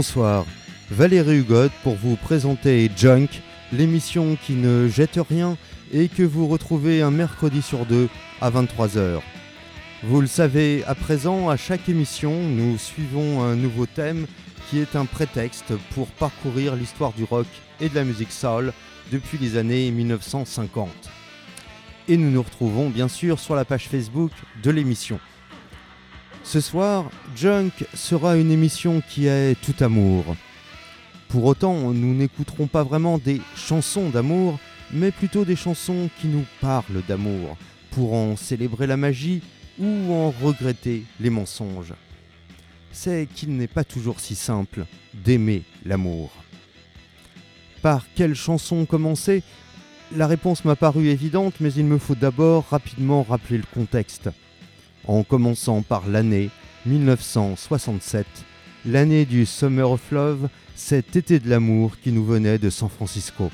Bonsoir, Valérie Hugot pour vous présenter Junk, l'émission qui ne jette rien et que vous retrouvez un mercredi sur deux à 23h. Vous le savez, à présent, à chaque émission, nous suivons un nouveau thème qui est un prétexte pour parcourir l'histoire du rock et de la musique soul depuis les années 1950. Et nous nous retrouvons bien sûr sur la page Facebook de l'émission. Ce soir, Junk sera une émission qui est tout amour. Pour autant, nous n'écouterons pas vraiment des chansons d'amour, mais plutôt des chansons qui nous parlent d'amour, pour en célébrer la magie ou en regretter les mensonges. C'est qu'il n'est pas toujours si simple d'aimer l'amour. Par quelle chanson commencer? La réponse m'a paru évidente, mais il me faut d'abord rapidement rappeler le contexte. En commençant par l'année 1967, l'année du Summer of Love, cet été de l'amour qui nous venait de San Francisco.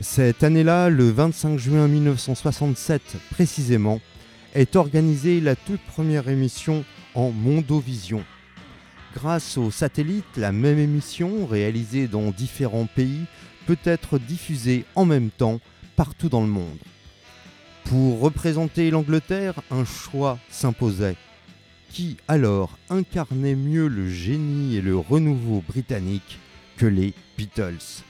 Cette année-là, le 25 juin 1967 précisément, est organisée la toute première émission en Mondovision. Grâce au satellite, la même émission, réalisée dans différents pays, peut être diffusée en même temps partout dans le monde. Pour représenter l'Angleterre, un choix s'imposait. Qui alors incarnait mieux le génie et le renouveau britannique que les Beatles?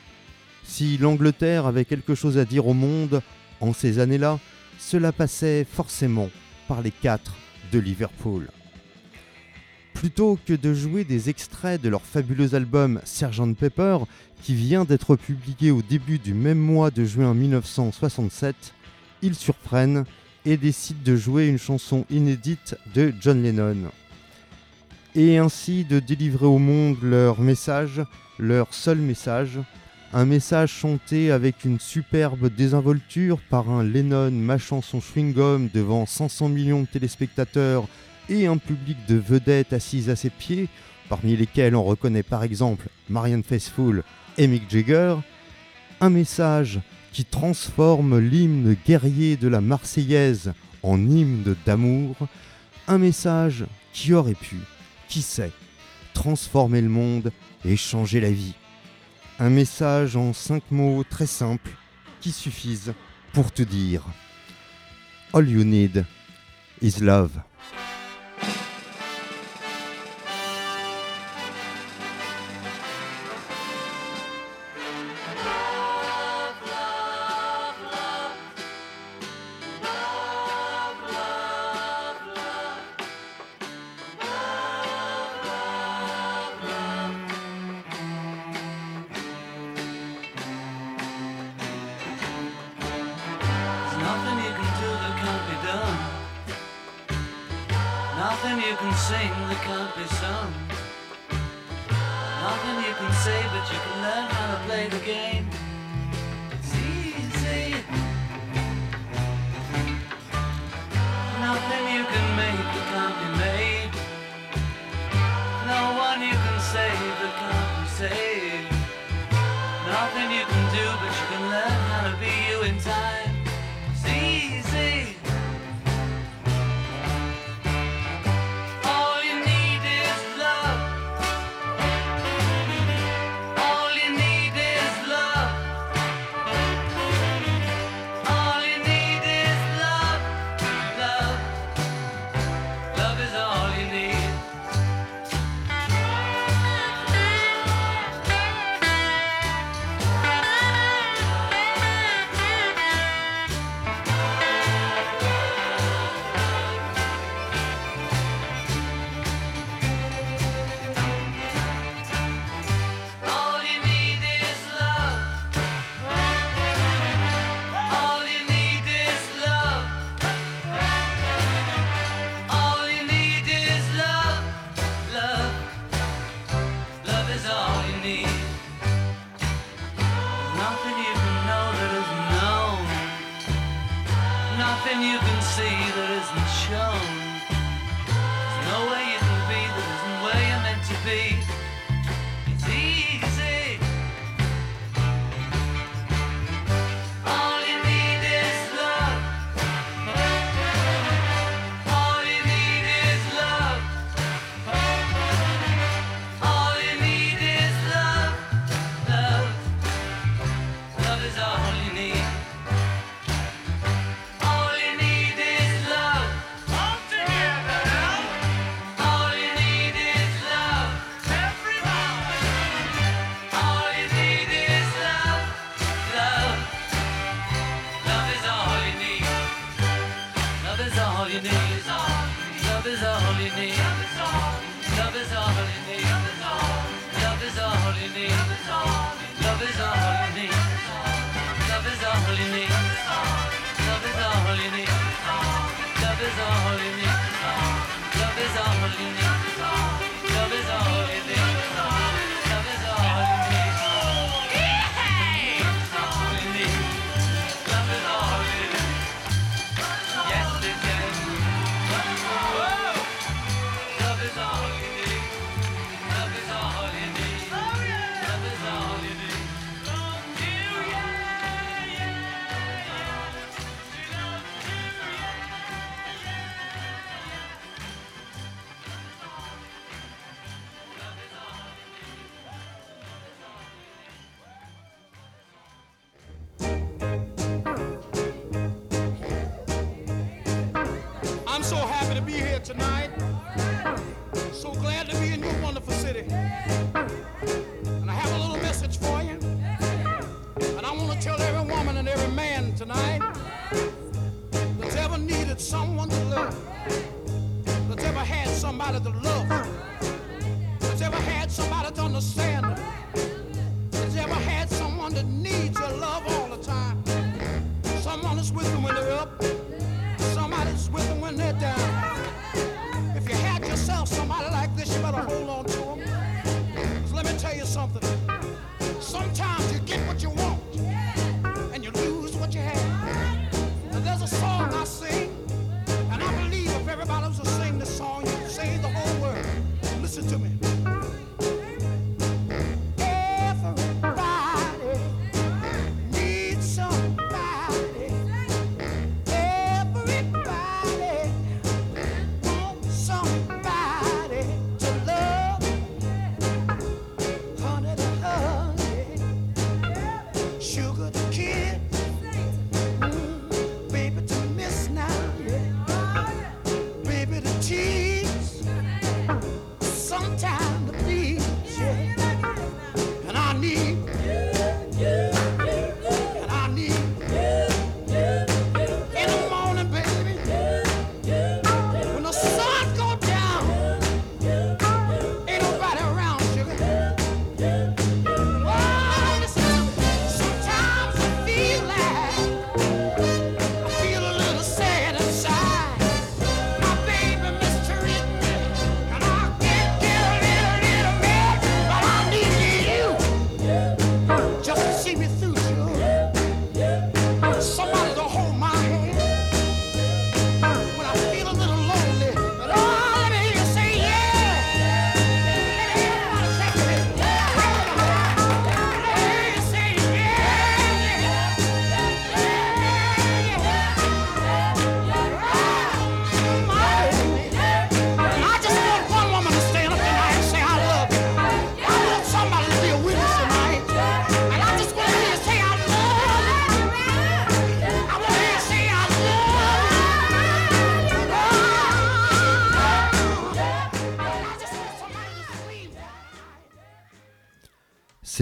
Si l'Angleterre avait quelque chose à dire au monde en ces années-là, cela passait forcément par les quatre de Liverpool. Plutôt que de jouer des extraits de leur fabuleux album Sgt Pepper, qui vient d'être publié au début du même mois de juin 1967, ils surprennent et décident de jouer une chanson inédite de John Lennon. Et ainsi de délivrer au monde leur message, leur seul message, un message chanté avec une superbe désinvolture par un Lennon mâchant son chewing-gum devant 500 millions de téléspectateurs et un public de vedettes assises à ses pieds, parmi lesquels on reconnaît par exemple Marianne Faithfull et Mick Jagger, un message qui transforme l'hymne guerrier de la Marseillaise en hymne d'amour, un message qui aurait pu, qui sait, transformer le monde et changer la vie. Un message en cinq mots très simples qui suffisent pour te dire All you need is love.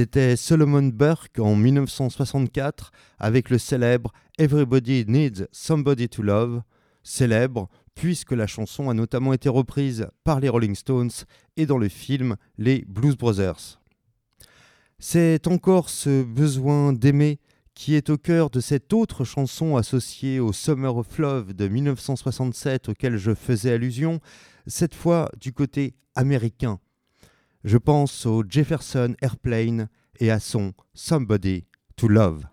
C'était Solomon Burke en 1964 avec le célèbre Everybody Needs Somebody to Love, célèbre puisque la chanson a notamment été reprise par les Rolling Stones et dans le film Les Blues Brothers. C'est encore ce besoin d'aimer qui est au cœur de cette autre chanson associée au Summer of Love de 1967 auquel je faisais allusion, cette fois du côté américain je pense au Jefferson Airplane et à son Somebody to Love.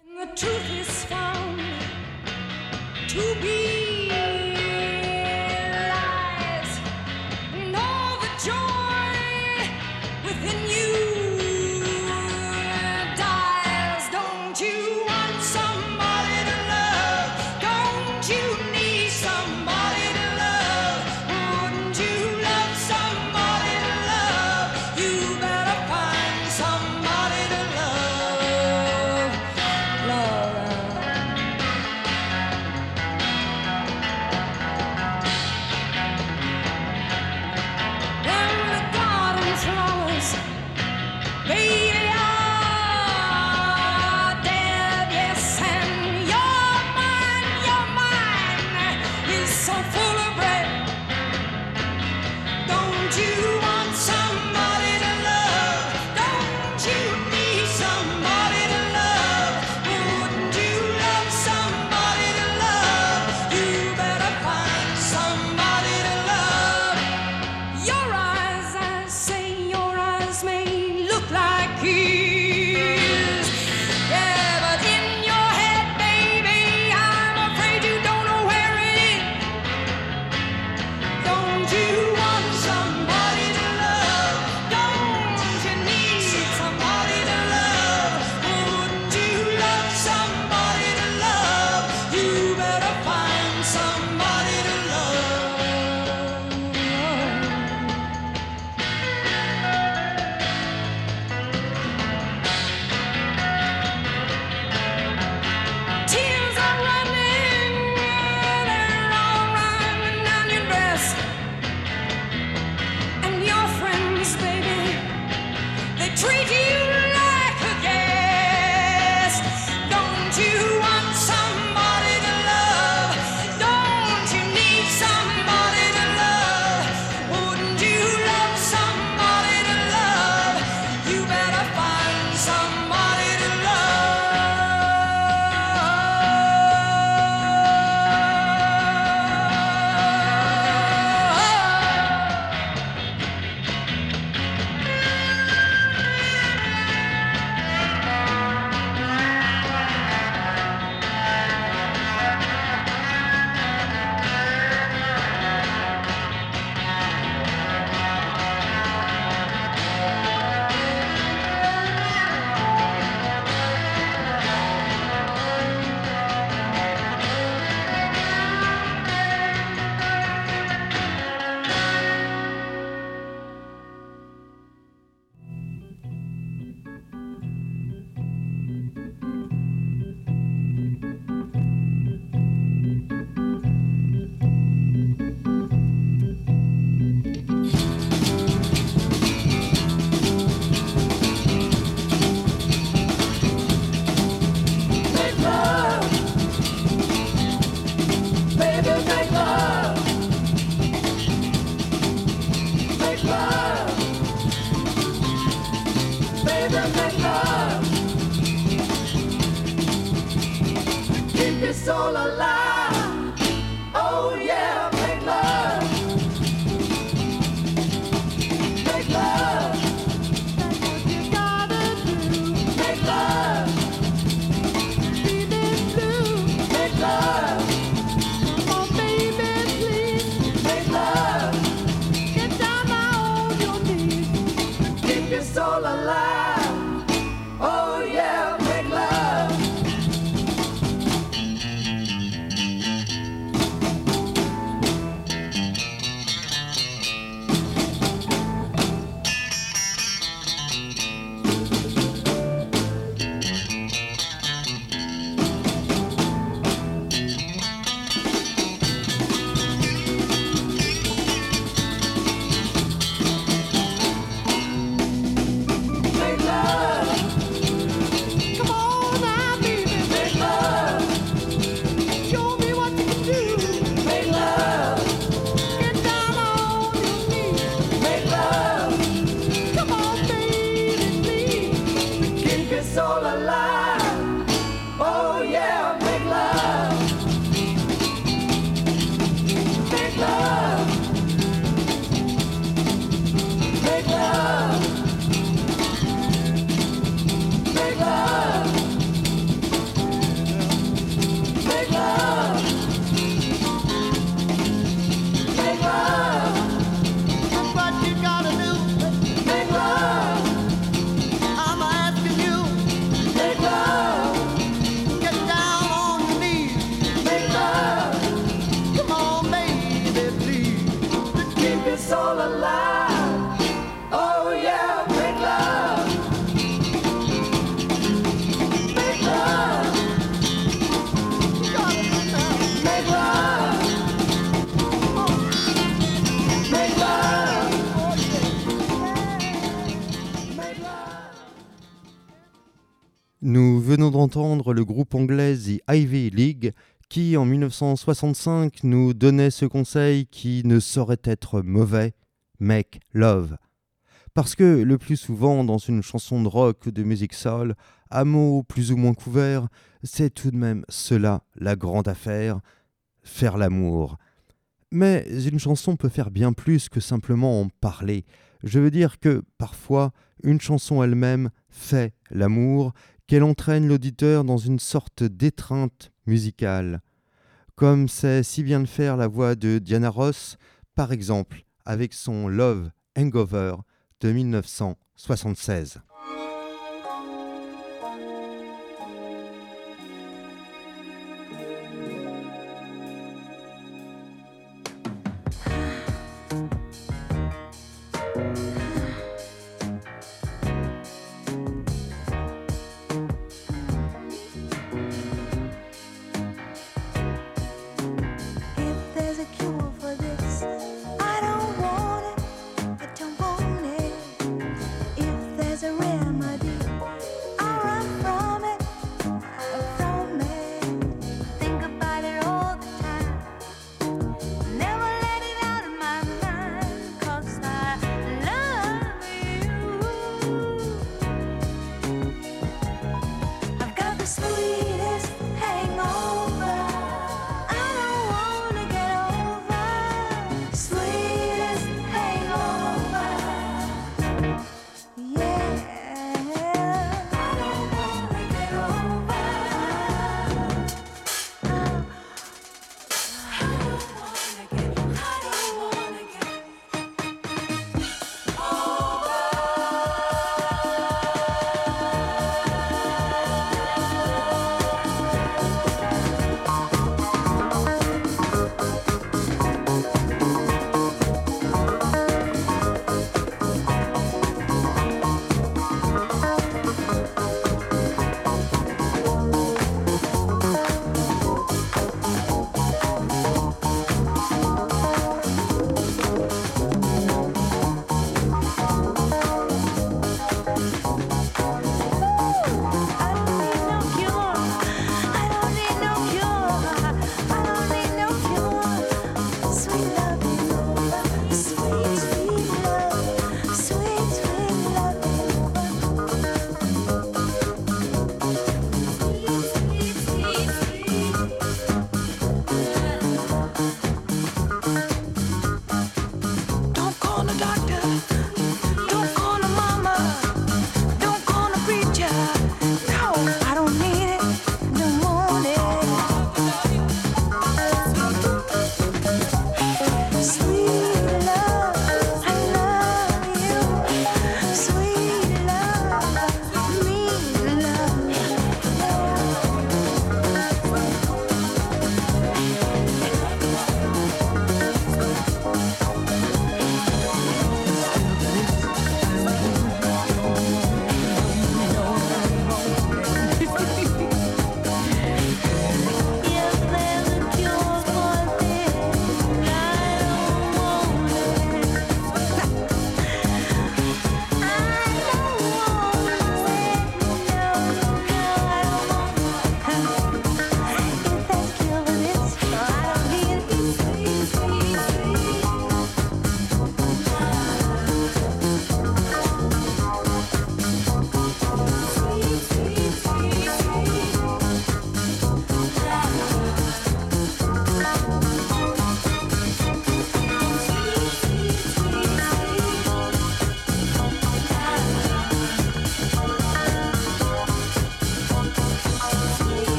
Le groupe anglais The Ivy League qui, en 1965, nous donnait ce conseil qui ne saurait être mauvais Make Love. Parce que le plus souvent, dans une chanson de rock ou de musique soul, à mots plus ou moins couverts, c'est tout de même cela la grande affaire faire l'amour. Mais une chanson peut faire bien plus que simplement en parler. Je veux dire que parfois, une chanson elle-même fait l'amour qu'elle entraîne l'auditeur dans une sorte d'étreinte musicale, comme sait si bien le faire la voix de Diana Ross, par exemple, avec son Love Hangover de 1976.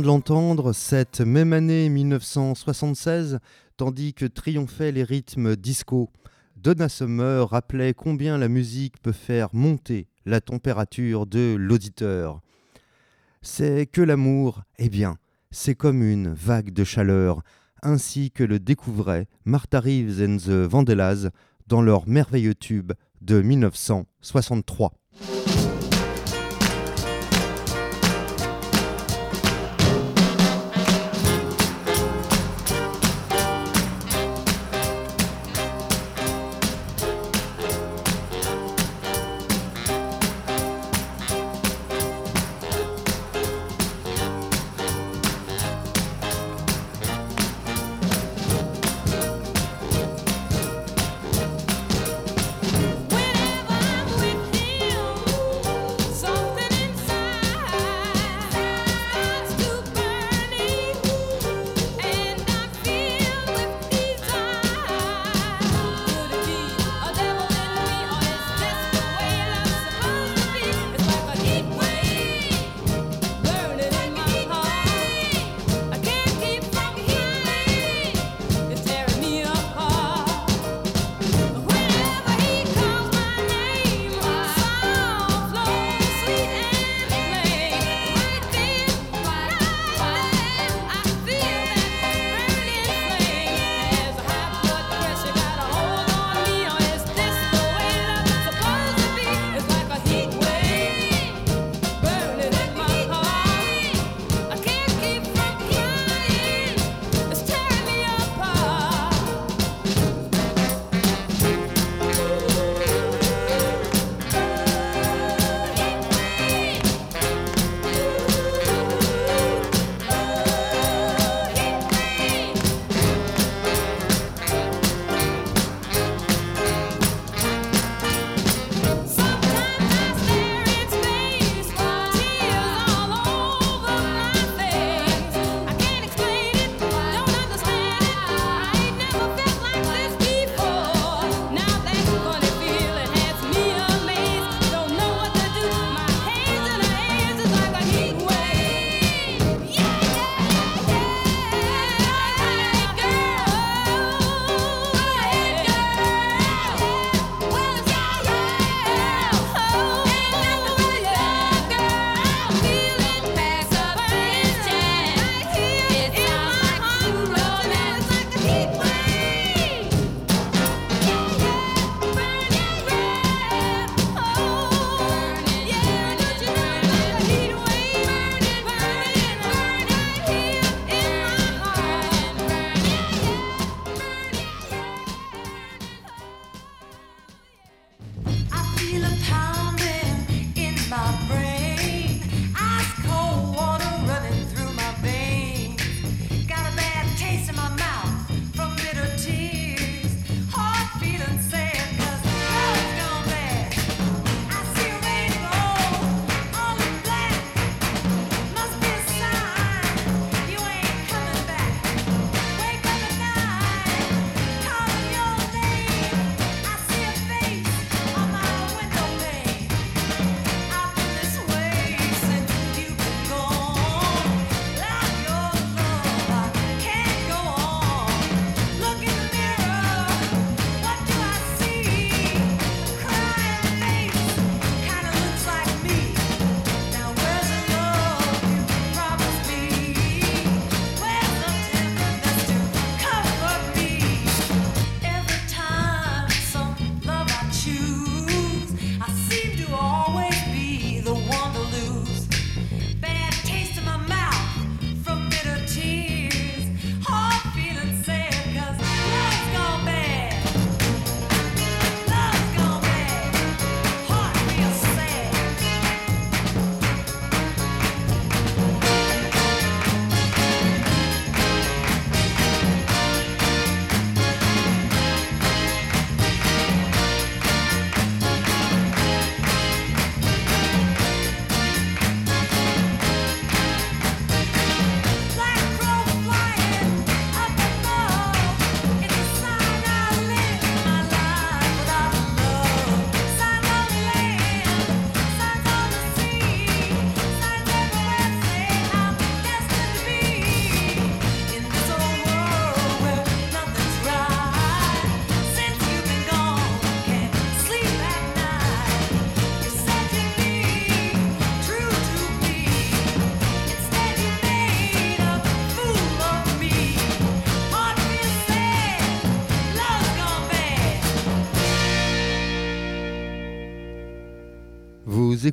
De l'entendre, cette même année 1976, tandis que triomphaient les rythmes disco, Donna Summer rappelait combien la musique peut faire monter la température de l'auditeur. C'est que l'amour, eh bien, c'est comme une vague de chaleur, ainsi que le découvrait Martha Reeves and the Vandellas dans leur merveilleux tube de 1963.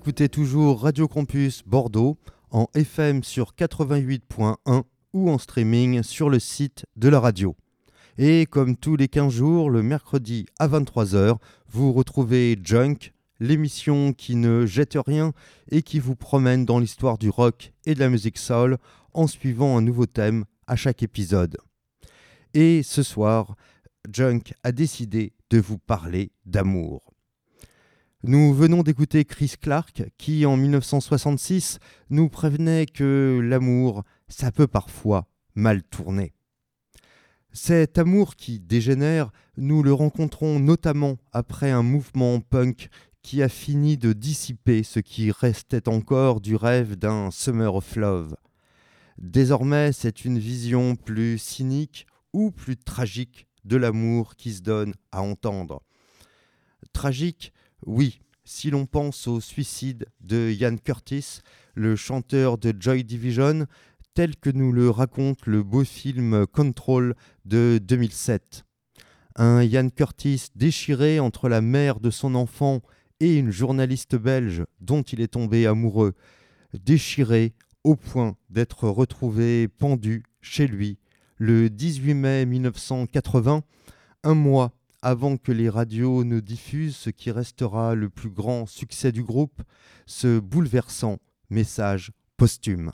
Écoutez toujours Radio Campus Bordeaux en FM sur 88.1 ou en streaming sur le site de la radio. Et comme tous les 15 jours, le mercredi à 23h, vous retrouvez Junk, l'émission qui ne jette rien et qui vous promène dans l'histoire du rock et de la musique soul en suivant un nouveau thème à chaque épisode. Et ce soir, Junk a décidé de vous parler d'amour. Nous venons d'écouter Chris Clark qui, en 1966, nous prévenait que l'amour, ça peut parfois mal tourner. Cet amour qui dégénère, nous le rencontrons notamment après un mouvement punk qui a fini de dissiper ce qui restait encore du rêve d'un Summer of Love. Désormais, c'est une vision plus cynique ou plus tragique de l'amour qui se donne à entendre. Tragique oui, si l'on pense au suicide de Ian Curtis, le chanteur de Joy Division, tel que nous le raconte le beau film Control de 2007. Un Ian Curtis déchiré entre la mère de son enfant et une journaliste belge dont il est tombé amoureux, déchiré au point d'être retrouvé pendu chez lui le 18 mai 1980, un mois avant que les radios ne diffusent ce qui restera le plus grand succès du groupe, ce bouleversant message posthume.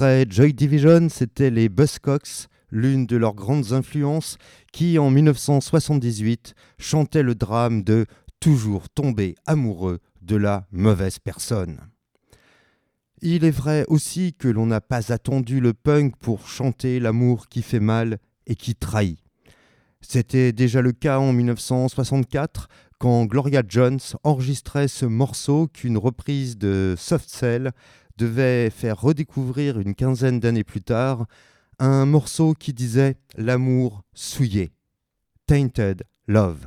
Après Joy Division, c'était les Buzzcocks, l'une de leurs grandes influences, qui en 1978 chantait le drame de toujours tomber amoureux de la mauvaise personne. Il est vrai aussi que l'on n'a pas attendu le punk pour chanter l'amour qui fait mal et qui trahit. C'était déjà le cas en 1964 quand Gloria Jones enregistrait ce morceau qu'une reprise de Soft Cell devait faire redécouvrir une quinzaine d'années plus tard un morceau qui disait L'amour souillé, Tainted Love.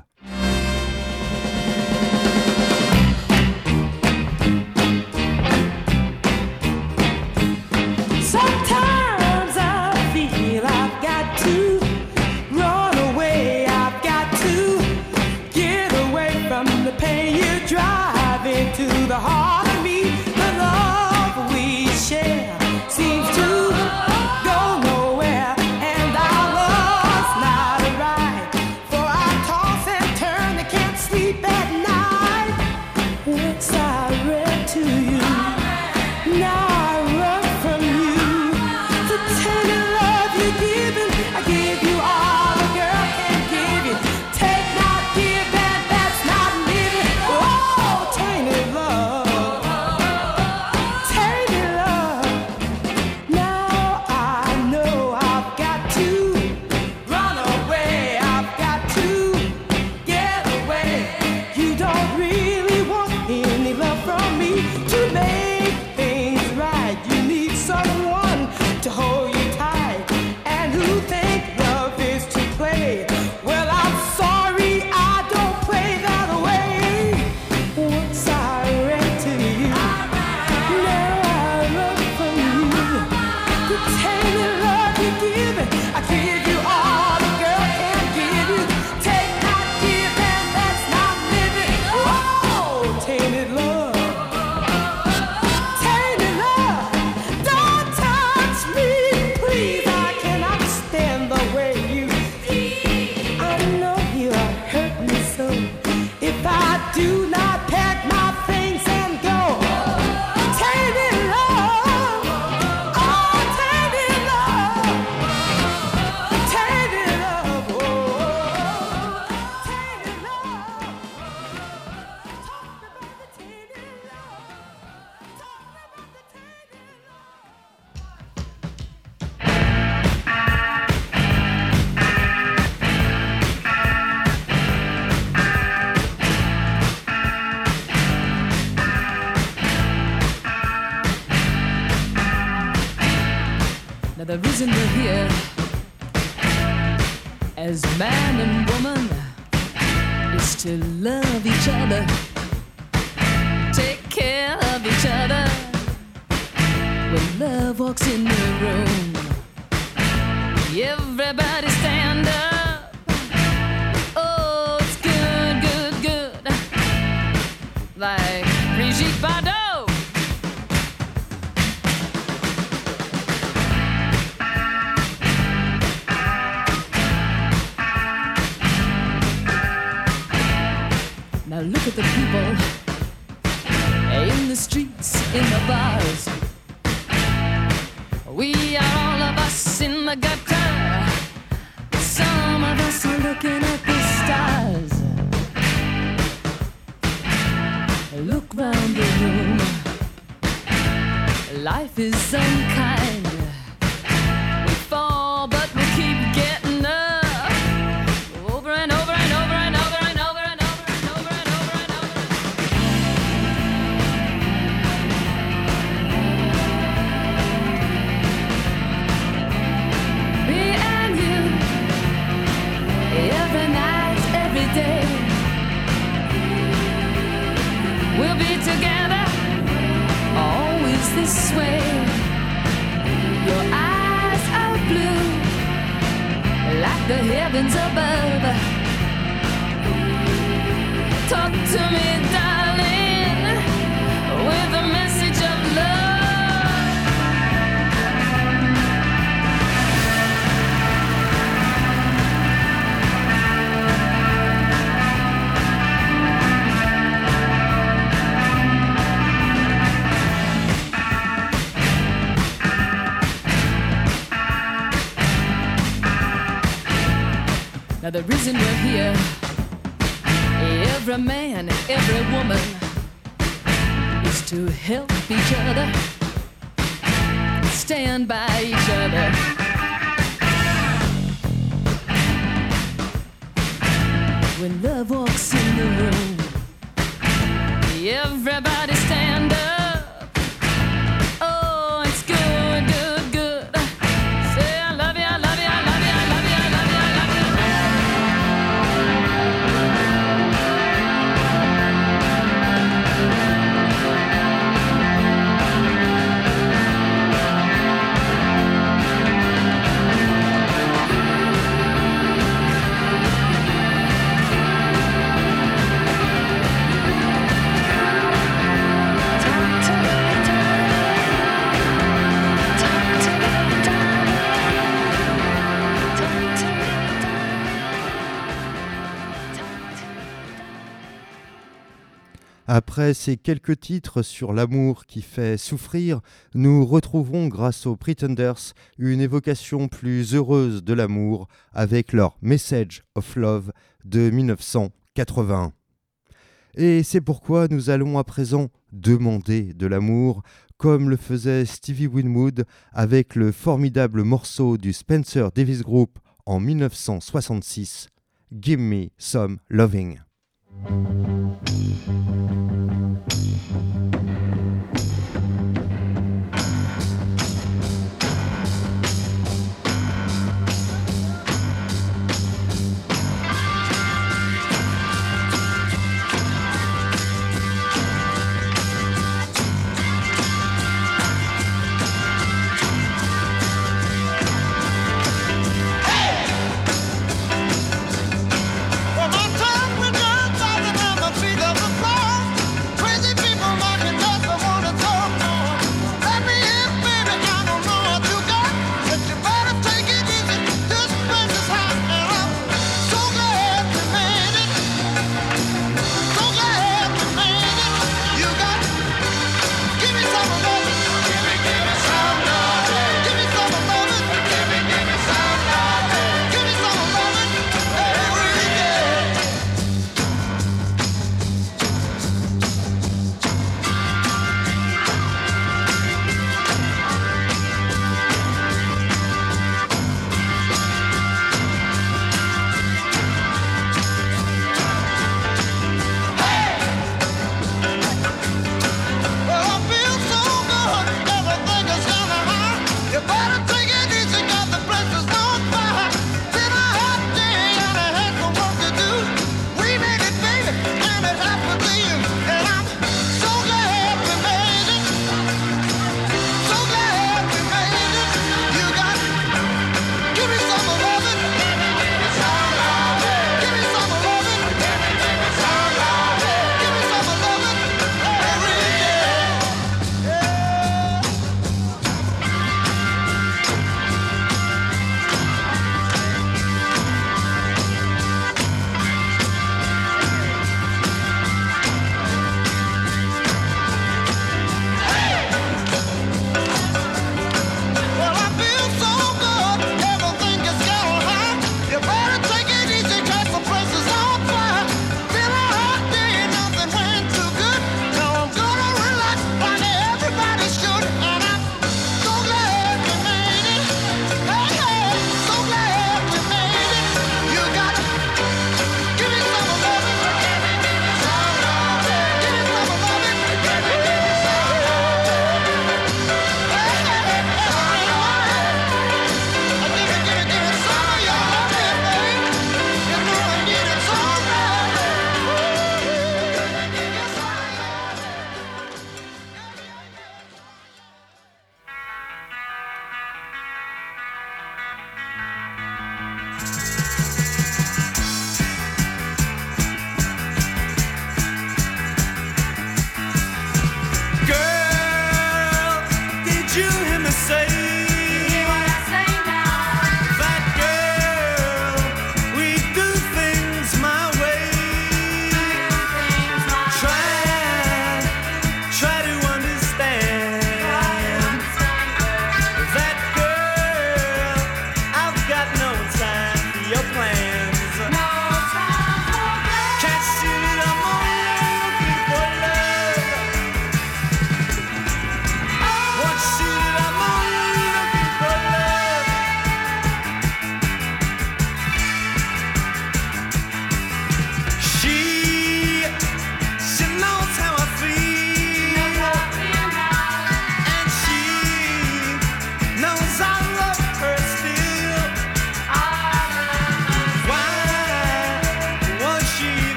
cabins above. The reason we're here, every man, every woman, is to help each other, stand by each other. When love walks in the room, everybody Après ces quelques titres sur l'amour qui fait souffrir, nous retrouverons grâce aux Pretenders une évocation plus heureuse de l'amour avec leur Message of Love de 1981. Et c'est pourquoi nous allons à présent demander de l'amour, comme le faisait Stevie Winwood avec le formidable morceau du Spencer Davis Group en 1966, Give Me Some Loving.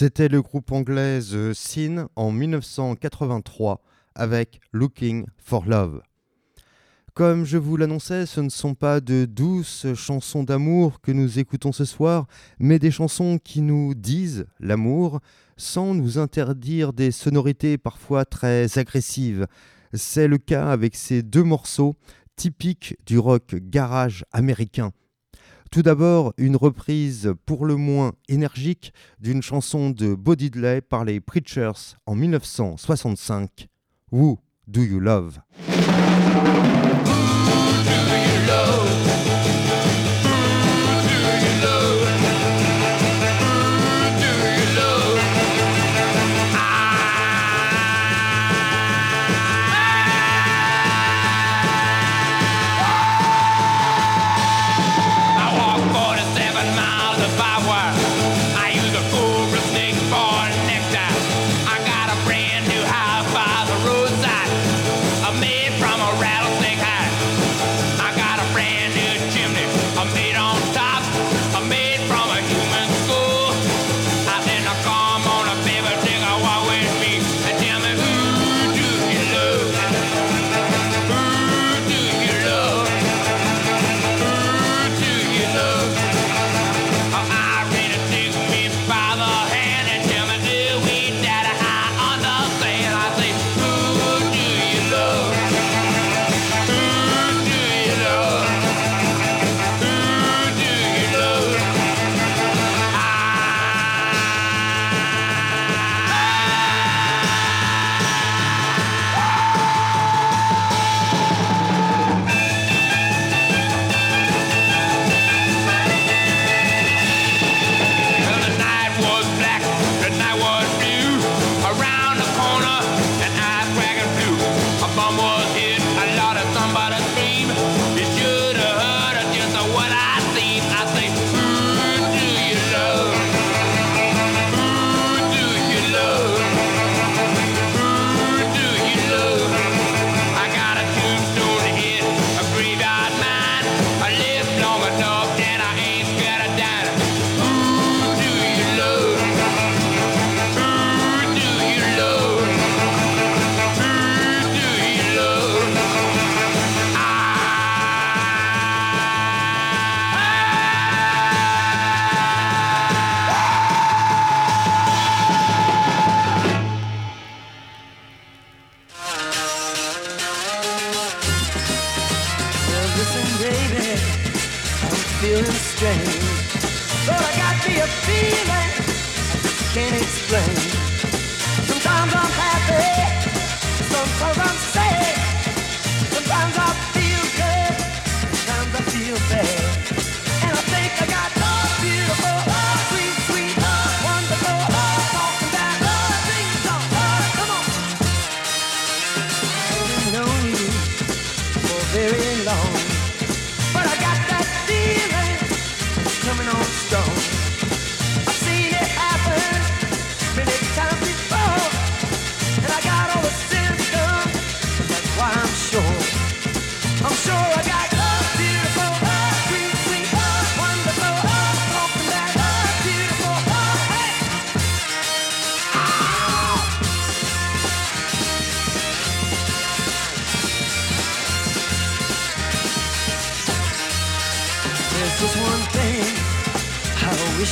C'était le groupe anglais The Sin en 1983 avec Looking for Love. Comme je vous l'annonçais, ce ne sont pas de douces chansons d'amour que nous écoutons ce soir, mais des chansons qui nous disent l'amour sans nous interdire des sonorités parfois très agressives. C'est le cas avec ces deux morceaux typiques du rock garage américain. Tout d'abord, une reprise pour le moins énergique d'une chanson de Bodidley par les Preachers en 1965, Who Do You Love?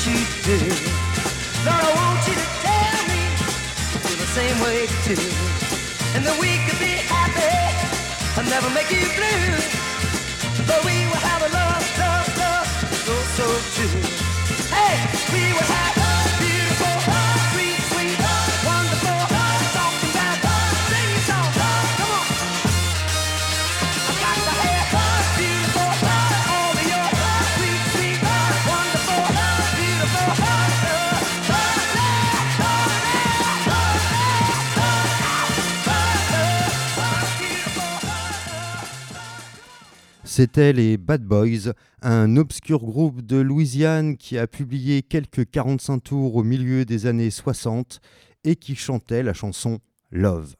she did. Lord, I want you to tell me you feel the same way too. And that we could be happy and never make you blue. But we will have a love, love, love, so, so true. Hey, we will have C'étaient les Bad Boys, un obscur groupe de Louisiane qui a publié quelques 45 tours au milieu des années 60 et qui chantait la chanson Love.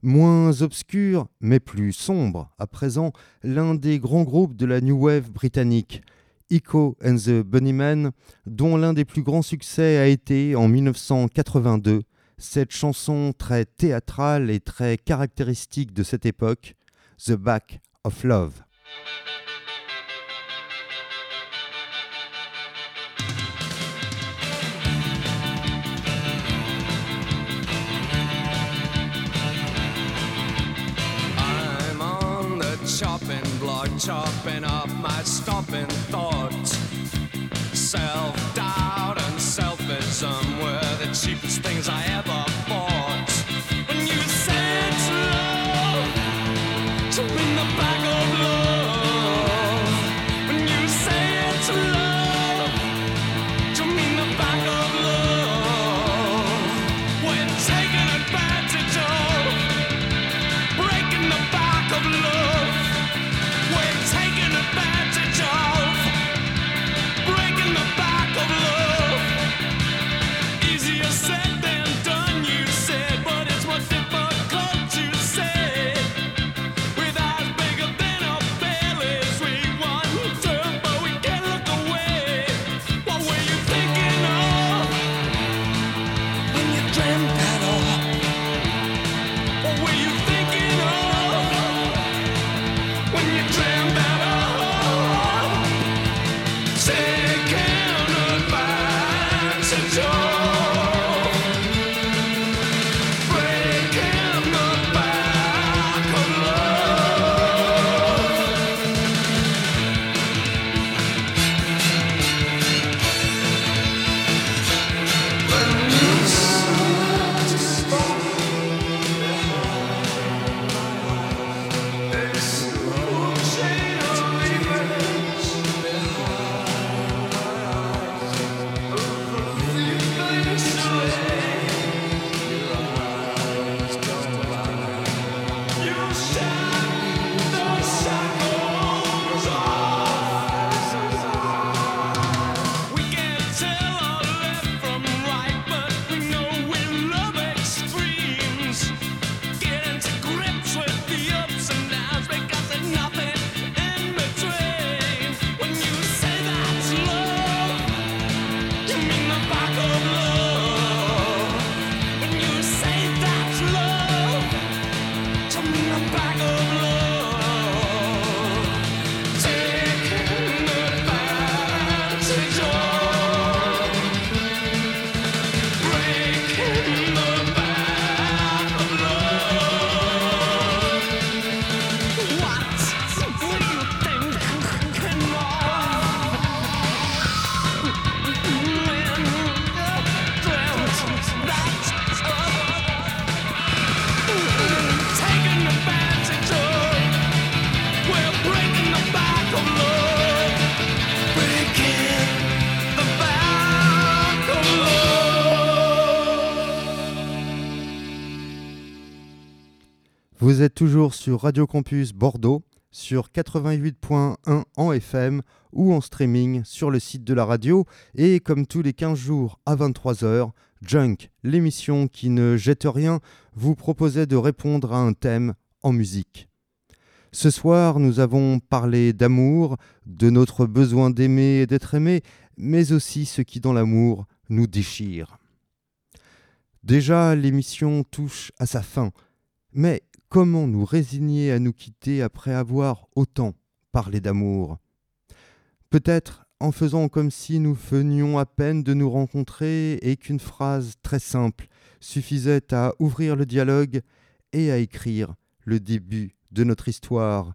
Moins obscur, mais plus sombre, à présent, l'un des grands groupes de la New Wave britannique, Echo and the Bunnymen, dont l'un des plus grands succès a été, en 1982, cette chanson très théâtrale et très caractéristique de cette époque, The Back of Love. I'm on the chopping block, chopping up my stopping thoughts. Self doubt and selfism were the cheapest things I ever toujours sur Radio Campus Bordeaux, sur 88.1 en FM ou en streaming sur le site de la radio et comme tous les 15 jours à 23h, Junk, l'émission qui ne jette rien, vous proposait de répondre à un thème en musique. Ce soir, nous avons parlé d'amour, de notre besoin d'aimer et d'être aimé, mais aussi ce qui dans l'amour nous déchire. Déjà, l'émission touche à sa fin, mais Comment nous résigner à nous quitter après avoir autant parlé d'amour? Peut-être en faisant comme si nous venions à peine de nous rencontrer et qu'une phrase très simple suffisait à ouvrir le dialogue et à écrire le début de notre histoire.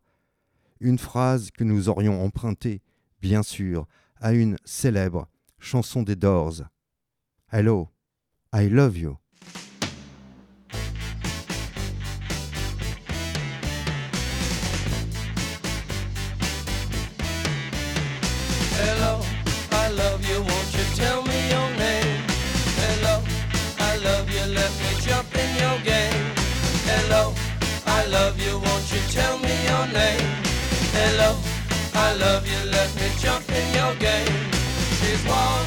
Une phrase que nous aurions empruntée, bien sûr, à une célèbre chanson des Doors. Hello, I love you. I love you, let me jump in your game. She's one.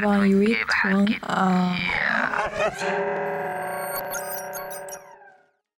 divine